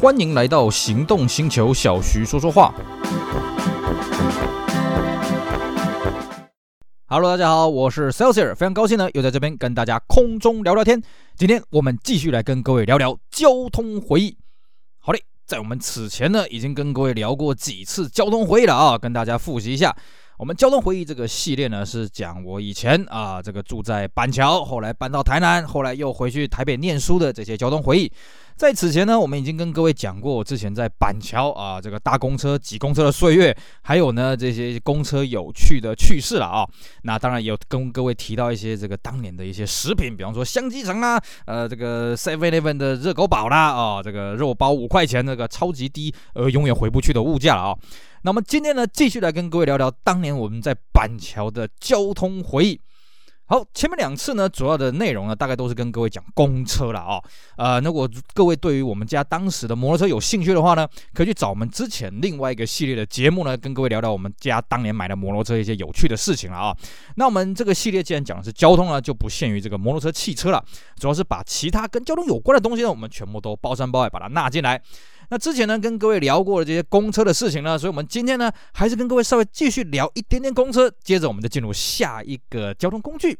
欢迎来到行动星球，小徐说说话。Hello，大家好，我是 Celsius，非常高兴呢，又在这边跟大家空中聊聊天。今天我们继续来跟各位聊聊交通回忆。好嘞，在我们此前呢，已经跟各位聊过几次交通回忆了啊，跟大家复习一下。我们交通回忆这个系列呢，是讲我以前啊，这个住在板桥，后来搬到台南，后来又回去台北念书的这些交通回忆。在此前呢，我们已经跟各位讲过我之前在板桥啊，这个搭公车、挤公车的岁月，还有呢这些公车有趣的趣事了啊。那当然也有跟各位提到一些这个当年的一些食品，比方说香鸡城啦，呃，这个 Seven Eleven 的热狗堡啦，啊，这个肉包五块钱那个超级低，呃，永远回不去的物价了啊。那么今天呢，继续来跟各位聊聊当年我们在板桥的交通回忆。好，前面两次呢，主要的内容呢，大概都是跟各位讲公车了啊、哦。呃，如果各位对于我们家当时的摩托车有兴趣的话呢，可以去找我们之前另外一个系列的节目呢，跟各位聊聊我们家当年买的摩托车一些有趣的事情了啊、那我们这个系列既然讲的是交通呢，就不限于这个摩托车、汽车了，主要是把其他跟交通有关的东西呢，我们全部都包山包海把它纳进来。那之前呢，跟各位聊过的这些公车的事情呢，所以我们今天呢，还是跟各位稍微继续聊一点点公车，接着我们就进入下一个交通工具。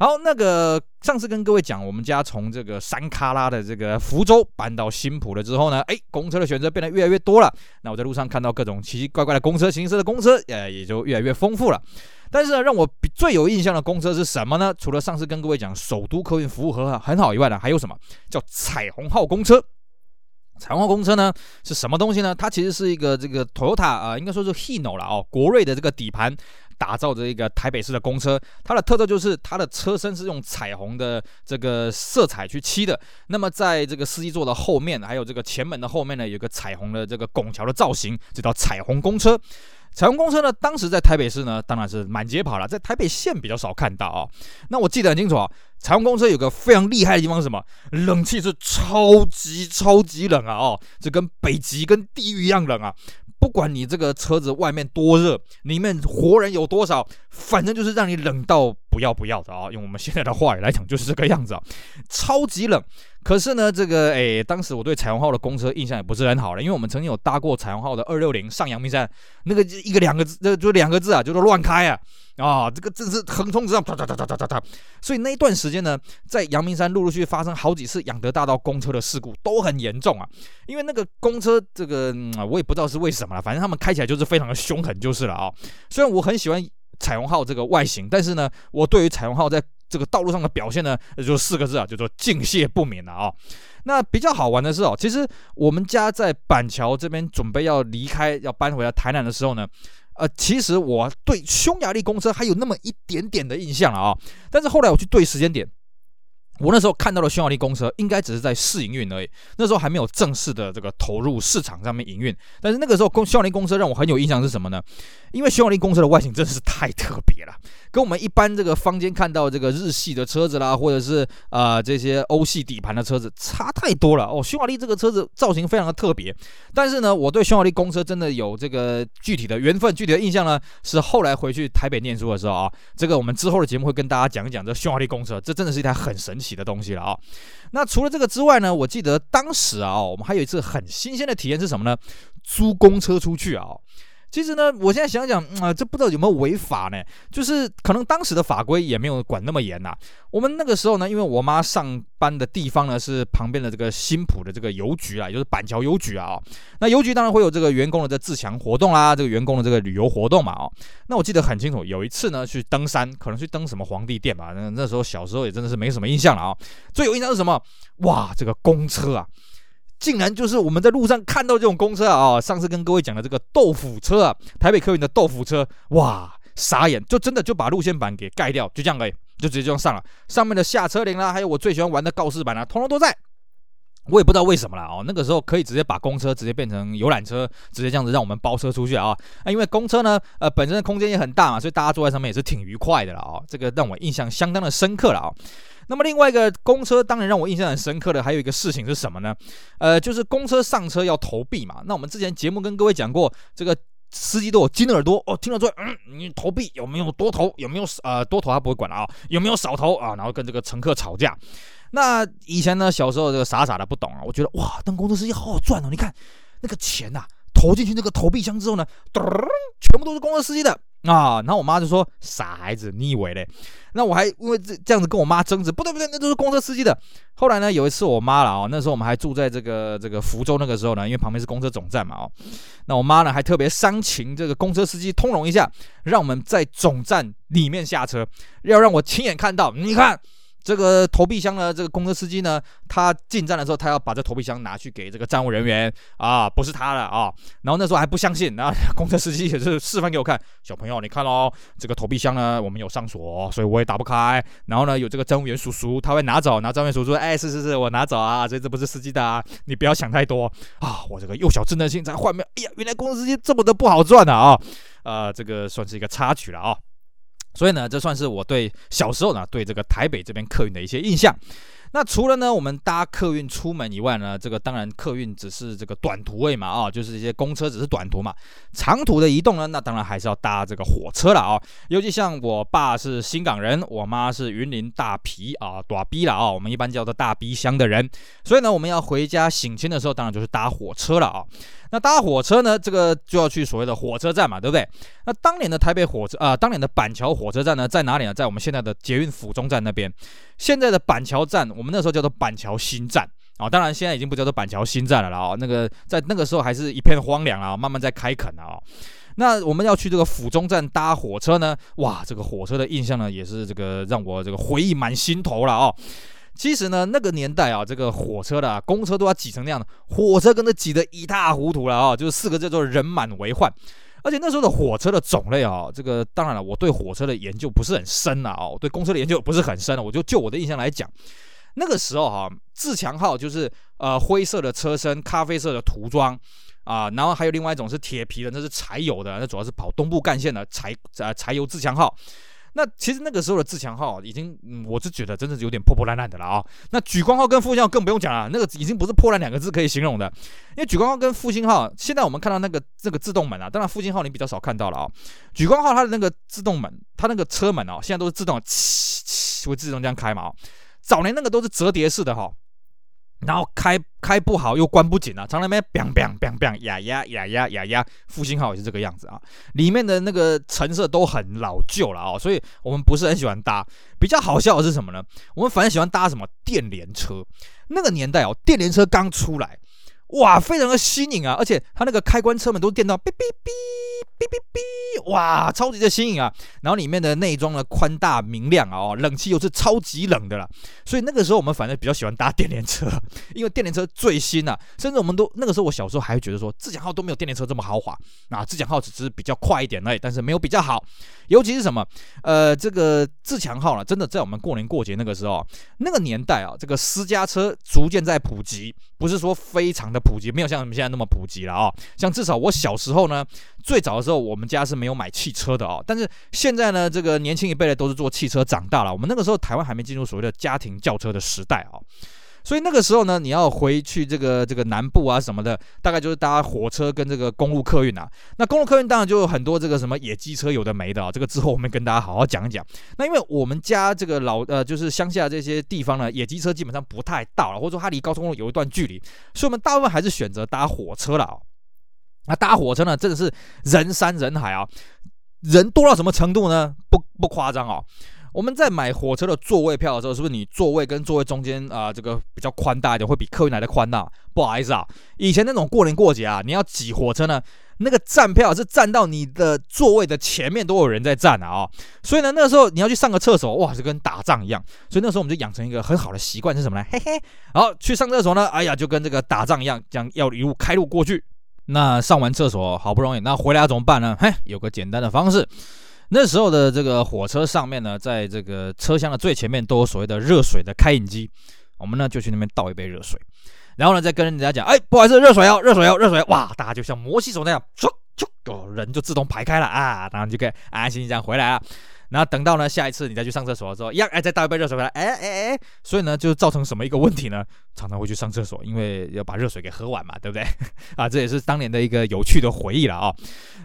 好，那个上次跟各位讲，我们家从这个山卡拉的这个福州搬到新埔了之后呢，哎，公车的选择变得越来越多了。那我在路上看到各种奇奇怪怪的公车形式的公车，呃，也就越来越丰富了。但是呢，让我最有印象的公车是什么呢？除了上次跟各位讲首都客运服务很很好以外呢，还有什么叫彩虹号公车？彩虹公车呢是什么东西呢？它其实是一个这个 Toyota 啊、应该说是 Hino 了哦，国瑞的这个底盘打造的一个台北市的公车。它的特色就是它的车身是用彩虹的这个色彩去漆的。那么在这个司机座的后面，还有这个前门的后面呢，有个彩虹的这个拱桥的造型，这叫彩虹公车。彩虹公车呢，当时在台北市呢，当然是满街跑了，在台北县比较少看到啊、那我记得很清楚啊，彩虹公车有个非常厉害的地方是什么？冷气是超级超级冷啊！哦，这跟北极跟地狱一样冷啊！不管你这个车子外面多热，里面活人有多少，反正就是让你冷到不要不要的啊！用我们现在的话语来讲，就是这个样子啊，超级冷。可是呢，这个诶，当时我对彩虹号的公车印象也不是很好了，因为我们曾经有搭过彩虹号的二六零上阳明山，那个一个两个字，就两个字啊，就是乱开啊啊！这个真是横冲直撞，哒哒哒哒哒哒哒。所以那一段时间呢，在阳明山陆陆续续发生好几次仰德大道公车的事故，都很严重啊。因为那个公车，这个我也不知道是为什么了，反正他们开起来就是非常的凶狠，就是了啊。虽然我很喜欢彩虹号这个外形，但是呢，我对于彩虹号在这个道路上的表现呢，就四个字啊，叫做敬谢不敏了啊。那比较好玩的是哦，其实我们家在板桥这边准备要离开，要搬回来台南的时候呢，呃，其实我对匈牙利公车还有那么一点点的印象了啊。但是后来我去对时间点。我那时候看到的匈牙利公车，应该只是在试营运而已。那时候还没有正式的这个投入市场上面营运。但是那个时候，公匈牙利公车让我很有印象是什么呢？因为匈牙利公车的外形真的是太特别了，跟我们一般这个坊间看到这个日系的车子啦，或者是啊、呃、这些欧系底盘的车子差太多了哦。匈牙利这个车子造型非常的特别。但是呢，我对匈牙利公车真的有这个具体的缘分、具体的印象呢，是后来回去台北念书的时候啊。这个我们之后的节目会跟大家讲一讲这匈牙利公车，这真的是一台很神奇的东西了啊！那除了这个之外呢，我记得当时啊，我们还有一次很新鲜的体验是什么呢？租公车出去啊。其实呢，我现在想想，啊、呃，这不知道有没有违法呢？就是可能当时的法规也没有管那么严呐、啊。我们那个时候呢，因为我妈上班的地方呢是旁边的这个新埔的这个邮局啊，就是板桥邮局啊。那邮局当然会有这个员工的这自强活动啦，这个员工的这个旅游活动嘛。哦，那我记得很清楚，有一次呢去登山，可能去登什么皇帝殿吧。那那时候小时候也真的是没什么印象了啊。最有印象是什么？哇，这个公车啊！竟然就是我们在路上看到这种公车啊！上次跟各位讲的这个豆腐车啊，台北客运的豆腐车，哇，傻眼，就真的就把路线板给盖掉，就这样而已，就直接这样上了。上面的下车铃啦，还有我最喜欢玩的告示板啊，通通都在。我也不知道为什么啦哦，那个时候可以直接把公车直接变成游览车，直接这样子让我们包车出去啊。啊，因为公车呢，呃，本身的空间也很大嘛，所以大家坐在上面也是挺愉快的了啊。这个让我印象相当的深刻了啊。那么另外一个公车，当然让我印象很深刻的还有一个事情是什么呢？呃，就是公车上车要投币嘛。那我们之前节目跟各位讲过，这个司机都有金耳朵哦，听了之后，嗯，你投币有没有多投？有没有呃多投他不会管了啊？有没有少投啊？然后跟这个乘客吵架。那以前呢，小时候这个傻傻的不懂啊，我觉得哇，当公车司机好好赚哦！你看那个钱呐、投进去那个投币箱之后呢，咚，全部都是公车司机的。啊，然后我妈就说：“傻孩子，你以为嘞？”那我还因为这这样子跟我妈争执，不对不对，那都是公车司机的。后来呢，有一次我妈了哦，那时候我们还住在这个这个福州，那个时候呢，因为旁边是公车总站嘛哦，那我妈呢还特别煽情这个公车司机通融一下，让我们在总站里面下车，要让我亲眼看到，你看。这个投币箱呢，这个公车司机呢，他进站的时候，他要把这投币箱拿去给这个站务人员啊，不是他的啊。然后那时候还不相信，然后公车司机也是示范给我看，小朋友你看哦，这个投币箱呢，我们有上锁，所以我也打不开。然后呢，有这个站务员叔叔，他会拿走，然后站务员叔叔说，哎，是是是，我拿走啊，所以这不是司机的啊，你不要想太多啊。我这个幼小稚嫩心才幻灭，哎呀，原来公车司机这么的不好赚的啊，呃，这个算是一个插曲了啊。所以呢，这算是我对小时候呢对这个台北这边客运的一些印象。那除了呢我们搭客运出门以外呢，这个当然客运只是这个短途位嘛，啊，就是一些公车只是短途嘛。长途的移动呢，那当然还是要搭这个火车了啊。尤其像我爸是新港人，我妈是云林大皮啊，大埤了啊，我们一般叫做大逼乡的人。所以呢，我们要回家省亲的时候，当然就是搭火车了啊。那搭火车呢，这个就要去所谓的火车站嘛，对不对？那当年的台北火车啊、当年的板桥火车站呢，在哪里呢？在我们现在的捷运府中站那边。现在的板桥站，我们那时候叫做板桥新站啊、哦，当然现在已经不叫做板桥新站了啦。哦，那个在那个时候还是一片荒凉啊，慢慢在开垦啊、哦。那我们要去这个府中站搭火车呢，哇，这个火车的印象呢，也是这个让我这个回忆满心头了哦。其实呢，那个年代啊，这个火车的、啊、公车都要挤成那样的，火车跟着挤得一塌糊涂了啊，就是四个字，叫做人满为患。而且那时候的火车的种类啊，这个当然了，我对火车的研究不是很深啊，哦，对公车的研究不是很深了，我就就我的印象来讲，那个时候哈、啊，自强号就是呃灰色的车身，咖啡色的涂装啊，然后还有另外一种是铁皮的，那是柴油的，那主要是跑东部干线的柴呃柴油自强号。那其实那个时候的自强号已经，我是觉得真的是有点破破烂烂的了啊。那莒光号跟复兴号更不用讲了，那个已经不是破烂两个字可以形容的。因为莒光号跟复兴号，现在我们看到那个这个自动门啊，当然复兴号你比较少看到了啊。莒光号它的那个自动门，它那个车门啊，现在都是自动，会自动这样开嘛。早年那个都是折叠式的哈。然后开开不好又关不紧啊，常常那边 biang biang biang b 呀呀呀呀呀呀，复兴号也是这个样子啊，里面的那个成色都很老旧了哦，所以我们不是很喜欢搭。比较好笑的是什么呢？我们反而喜欢搭什么电联车，那个年代哦，电联车刚出来。哇，非常的新颖啊！而且它那个开关车门都电到哔哔哔哔哔哔，哇，超级的新颖啊！然后里面的内装呢宽大明亮啊，哦，冷气又是超级冷的啦。所以那个时候我们反正比较喜欢搭电联车，因为电联车最新啊。甚至我们都那个时候我小时候还会觉得说，自强号都没有电联车这么豪华啊，自强号只是比较快一点而已，但是没有比较好。尤其是什么，呃，这个自强号呢，真的在我们过年过节那个时候，那个年代啊，这个私家车逐渐在普及，不是说非常的。普及没有像你们现在那么普及了啊、像至少我小时候呢，最早的时候我们家是没有买汽车的哦。但是现在呢，这个年轻一辈的都是坐汽车长大了。我们那个时候台湾还没进入所谓的家庭轿车的时代啊、所以那个时候呢，你要回去这个这个南部啊什么的，大概就是搭火车跟这个公路客运啊。那公路客运当然就有很多这个什么野鸡车有的没的啊、这个之后我们跟大家好好讲一讲。那因为我们家这个老呃就是乡下这些地方呢，野鸡车基本上不太到了，或者说它离高速公路有一段距离，所以我们大部分还是选择搭火车了啊、哦。那搭火车呢，真的是人山人海啊，人多到什么程度呢？不不夸张啊。我们在买火车的座位票的时候，是不是你座位跟座位中间啊、这个比较宽大一点，会比客运来的宽大？不好意思啊，以前那种过年过节啊，你要挤火车呢，那个站票是站到你的座位的前面都有人在站啊、所以呢，那个时候你要去上个厕所，哇，就跟打仗一样。所以那时候我们就养成一个很好的习惯是什么呢？嘿嘿，好去上厕所呢，哎呀，就跟这个打仗一样，这样要一路开路过去。那上完厕所好不容易，那回来要怎么办呢？嘿，有个简单的方式。那时候的这个火车上面呢，在这个车厢的最前面都有所谓的热水的开饮机，我们呢就去那边倒一杯热水，然后呢再跟人家讲，哎，不好意思，热水哦，热水哦，热水，哇，大家就像摩西手那样，唰唰，哦，人就自动排开了啊，然后就可以安心心这样回来啊。然后等到呢下一次你再去上厕所的时候，一样哎再倒一杯热水回来，哎哎哎，所以呢就造成什么一个问题呢？常常会去上厕所，因为要把热水给喝完嘛，对不对？啊，这也是当年的一个有趣的回忆了啊。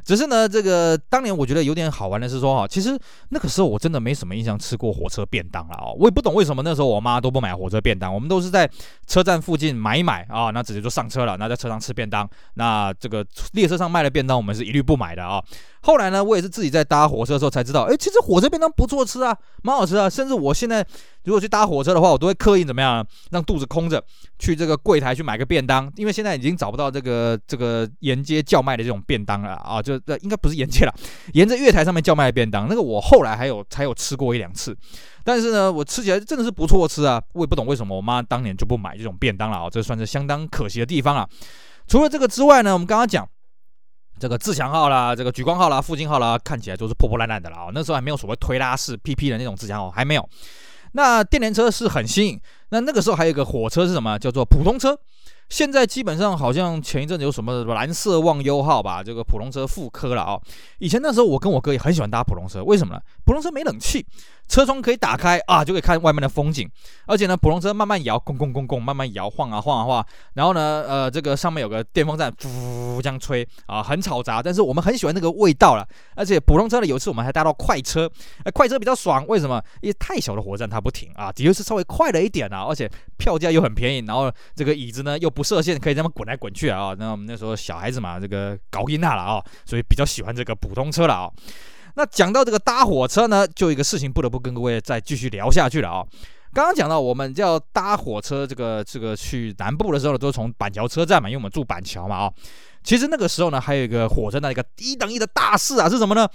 只是呢，这个当年我觉得有点好玩的是说哈，其实那个时候我真的没什么印象吃过火车便当了啊。我也不懂为什么那时候我妈都不买火车便当，我们都是在车站附近买一买啊，那直接就上车了，那在车上吃便当。那这个列车上卖的便当，我们是一律不买的啊。后来呢，我也是自己在搭火车的时候才知道，哎，其实火车便当不错吃啊，蛮好吃啊。甚至我现在如果去搭火车的话，我都会刻意怎么样，让肚子空着去这个柜台去买个便当，因为现在已经找不到这个这个沿街叫卖的这种便当了啊，就这应该不是沿街了，沿着月台上面叫卖的便当，那个我后来还有才有吃过一两次，但是呢，我吃起来真的是不错吃啊。我也不懂为什么我妈当年就不买这种便当了啊，这算是相当可惜的地方啊。除了这个之外呢，我们刚刚讲。这个自强号啦，这个莒光号啦，复兴号啦，看起来都是破破烂烂的啦。那时候还没有所谓推拉式 PP 的那种自强号，还没有。那电联车是很新颖。那那个时候还有一个火车是什么？叫做普通车。现在基本上好像前一阵子有什么蓝色忘忧号吧，这个普通车复刻了啊。以前那时候我跟我哥也很喜欢搭普通车，为什么呢？普通车没冷气。车窗可以打开啊，就可以看外面的风景。而且呢，普通车慢慢摇，咣咣咣咣，慢慢摇，晃啊晃啊晃。然后呢，呃，这个上面有个电风扇，呼这样吹啊，很吵杂。但是我们很喜欢那个味道了。而且普通车呢，有一次我们还搭到快车，哎，快车比较爽。为什么？因为太小的火车站它不停啊，的确是稍微快了一点啊。而且票价又很便宜，然后这个椅子呢又不设限，可以这么滚来滚去啊。那我们那时候小孩子嘛，这个搞晕大了啊，所以比较喜欢这个普通车了啊。那讲到这个搭火车呢，就一个事情不得不跟各位再继续聊下去了啊。刚刚讲到我们要搭火车，这个这个去南部的时候呢，都是从板桥车站嘛，因为我们住板桥嘛啊。其实那个时候呢，还有一个火车的一个一等一的大事啊，是什么呢？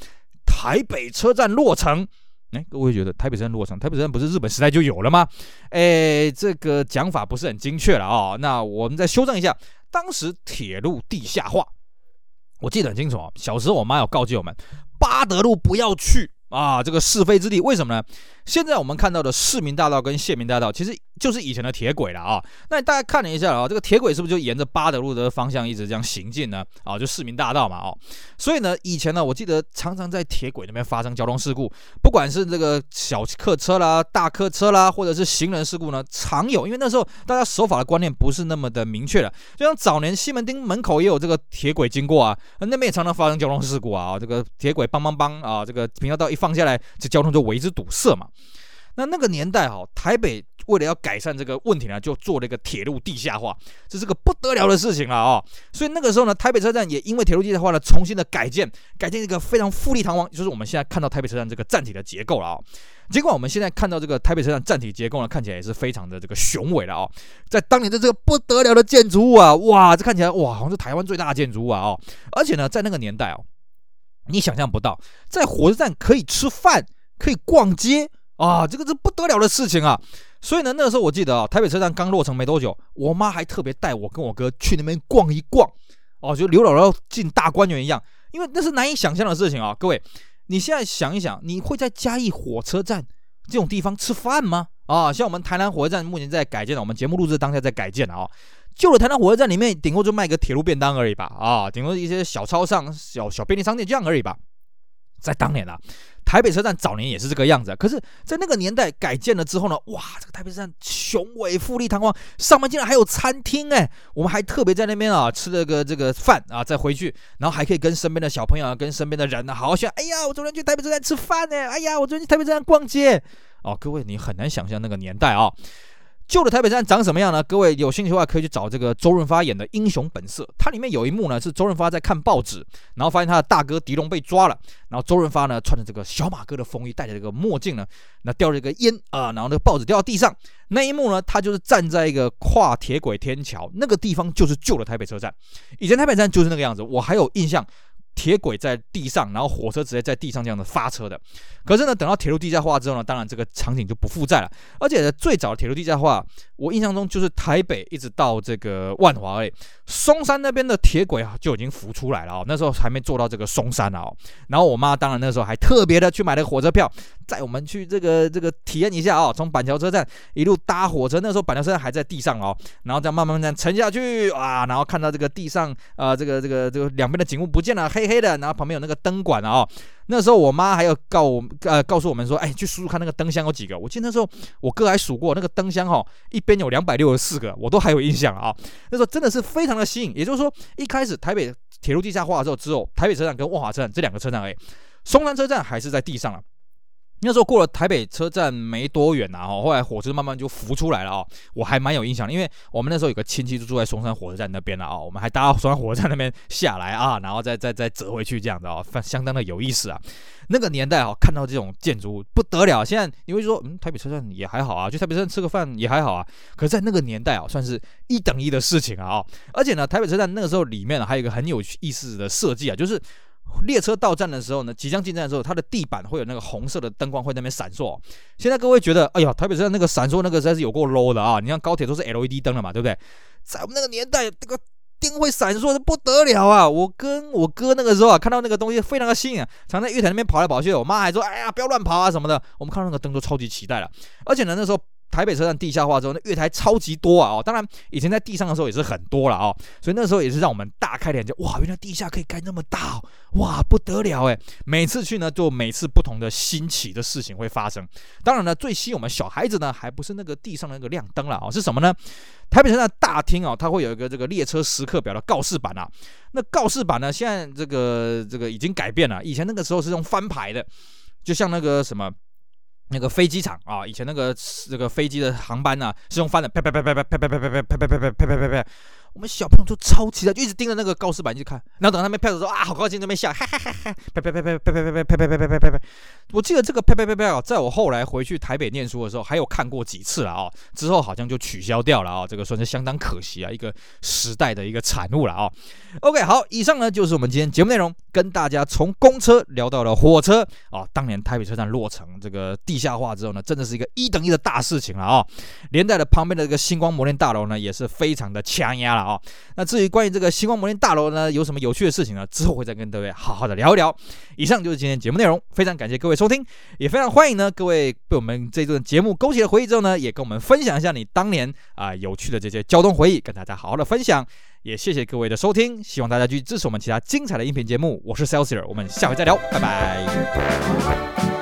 台北车站落成。哎，各位觉得台北山落成，台北山不是日本时代就有了吗？哎，这个讲法不是很精确了啊。那我们再修正一下，当时铁路地下化，我记得很清楚啊。小时候我妈有告诫我们。八德路不要去啊，这个是非之地。为什么呢？现在我们看到的市民大道跟县民大道，其实就是以前的铁轨了啊。那大家看了一下啊，这个铁轨是不是就沿着八德路的方向一直这样行进呢？啊，就市民大道嘛，哦。所以呢，以前呢，我记得常常在铁轨那边发生交通事故，不管是这个小客车啦、大客车啦，或者是行人事故呢，常有。因为那时候大家守法的观念不是那么的明确了，就像早年西门町门口也有这个铁轨经过啊，那边也常常发生交通事故啊。这个铁轨邦邦邦啊，这个平交道一放下来，这交通就为之堵塞嘛。那那个年代哈，台北为了要改善这个问题呢，就做了一个铁路地下化，这是个不得了的事情了啊！所以那个时候呢，台北车站也因为铁路地下化呢，重新的改建，改建一个非常富丽堂皇，就是我们现在看到台北车站这个站体的结构了啊。尽管我们现在看到这个台北车站站体结构呢，看起来也是非常的这个雄伟了啊，在当年的这个不得了的建筑物啊，哇，这看起来哇，好像是台湾最大的建筑物啊！哦，而且呢，在那个年代哦，你想象不到，在火车站可以吃饭，可以逛街。啊，这个是不得了的事情啊！所以呢，那个时候我记得啊，台北车站刚落成没多久，我妈还特别带我跟我哥去那边逛一逛，哦，就刘姥姥进大观园一样，因为那是难以想象的事情啊！各位，你现在想一想，你会在嘉义火车站这种地方吃饭吗？啊，像我们台南火车站目前在改建的，我们节目录制当下在改建啊，旧的台南火车站里面顶多就卖个铁路便当而已吧，啊，顶多一些小超商、小小便利商店这样而已吧，在当年啊。台北车站早年也是这个样子，可是，在那个年代改建了之后呢，哇，这个台北车站雄伟富丽堂皇，上面竟然还有餐厅哎，我们还特别在那边啊吃了个这个饭啊，再回去，然后还可以跟身边的小朋友啊，跟身边的人呢、好好笑。哎呀，我昨天去台北车站吃饭呢，哎呀，我昨天去台北车站逛街哦，各位你很难想象那个年代啊。旧的台北站长什么样呢？各位有兴趣的话，可以去找这个周润发演的《英雄本色》，它里面有一幕呢，是周润发在看报纸，然后发现他的大哥狄龙被抓了，然后周润发呢穿着这个小马哥的风衣，戴着这个墨镜呢，那叼着一个烟啊，然后那个报纸掉到地上，那一幕呢，他就是站在一个跨铁轨天桥那个地方，就是旧的台北车站，以前台北站就是那个样子，我还有印象。铁轨在地上，然后火车直接在地上这样的发车的。可是呢，等到铁路地下化之后呢，当然这个场景就不复在了。而且呢，最早的铁路地下化，我印象中就是台北一直到这个万华诶。松山那边的铁轨啊就已经浮出来了哦，那时候还没做到这个松山啊。然后我妈当然那时候还特别的去买了火车票，载我们去这个这个体验一下哦，从板桥车站一路搭火车，那时候板桥车站还在地上哦，然后再慢慢这样沉下去啊，然后看到这个地上啊、呃，这个这个这个两边的景物不见了，黑黑的，然后旁边有那个灯管啊、那时候我妈还要告我呃告诉我们说，哎，去数数看那个灯箱有几个。我记得那时候我哥还数过那个灯箱哈、哦，一边有两百六十四个，我都还有印象啊。那时候真的是非常的新颖，也就是说一开始台北铁路地下化之后，之后台北车站跟万华车站这两个车站，哎，松山车站还是在地上了。那时候过了台北车站没多远呐，哈，后来火车慢慢就浮出来了啊，我还蛮有印象，因为我们那时候有个亲戚就住在松山火车站那边了啊，我们还搭松山火车站那边下来啊，然后再再再折回去这样的啊，相当的有意思啊。那个年代啊，看到这种建筑物不得了。现在你会说，嗯，台北车站也还好啊，去台北车站吃个饭也还好啊。可是在那个年代啊，算是一等一的事情啊，而且呢，台北车站那个时候里面还有一个很有意思的设计啊，就是。列车到站的时候呢，即将进站的时候，它的地板会有那个红色的灯光会在那边闪烁。现在各位觉得，哎呀，台北车站那个闪烁那个实在是有够 low 的啊！你看高铁都是 LED 灯了嘛，对不对？在我们那个年代，这个灯会闪烁的不得了啊！我跟我哥那个时候啊，看到那个东西非常的新颖啊，常在月台那边跑来跑去。我妈还说，哎呀，不要乱跑啊什么的。我们看到那个灯都超级期待了，而且呢，那时候。台北车站地下化之后，那月台超级多啊！哦，当然以前在地上的时候也是很多了哦，所以那时候也是让我们大开眼界，哇，原来地下可以盖那么大哦，哇，不得了诶。每次去呢，就每次不同的新奇的事情会发生。当然呢，最吸引我们小孩子呢，还不是那个地上的那个亮灯了啊，是什么呢？台北车站大厅啊，它会有一个这个列车时刻表的告示板啊。那告示板呢，现在这个这个已经改变了，以前那个时候是用翻牌的，就像那个什么。那个飞机场啊，以前那个那个飞机的航班呢，是用翻的，啪啪啪啪啪啪啪啪啪啪啪啪啪啪啪啪啪。我们小朋友都超期待，就一直盯着那个告示板去看，然后等他们拍的时候啊，好高兴，那边笑，哈哈哈哈，啪啪啪啪啪啪啪啪啪啪啪啪啪。我记得这个啪啪啪啪，在我后来回去台北念书的时候，还有看过几次了啊，之后好像就取消掉了啊，这个算是相当可惜啊，一个时代的一个产物了啊。OK，好，以上呢就是我们今天节目内容，跟大家从公车聊到了火车啊。当年台北车站落成这个地下化之后呢，真的是一个一等一的大事情了啊。连带的旁边的这个星光摩天大楼呢，也是非常的强压了。啊，那至于关于这个星光摩天大楼呢，有什么有趣的事情呢？之后会再跟各位好好的聊一聊。以上就是今天节目内容，非常感谢各位收听，也非常欢迎呢各位被我们这段节目勾起了回忆之后呢，也跟我们分享一下你当年啊、有趣的这些交通回忆，跟大家好好的分享。也谢谢各位的收听，希望大家继续支持我们其他精彩的音频节目。我是 Celsior，我们下回再聊，拜拜。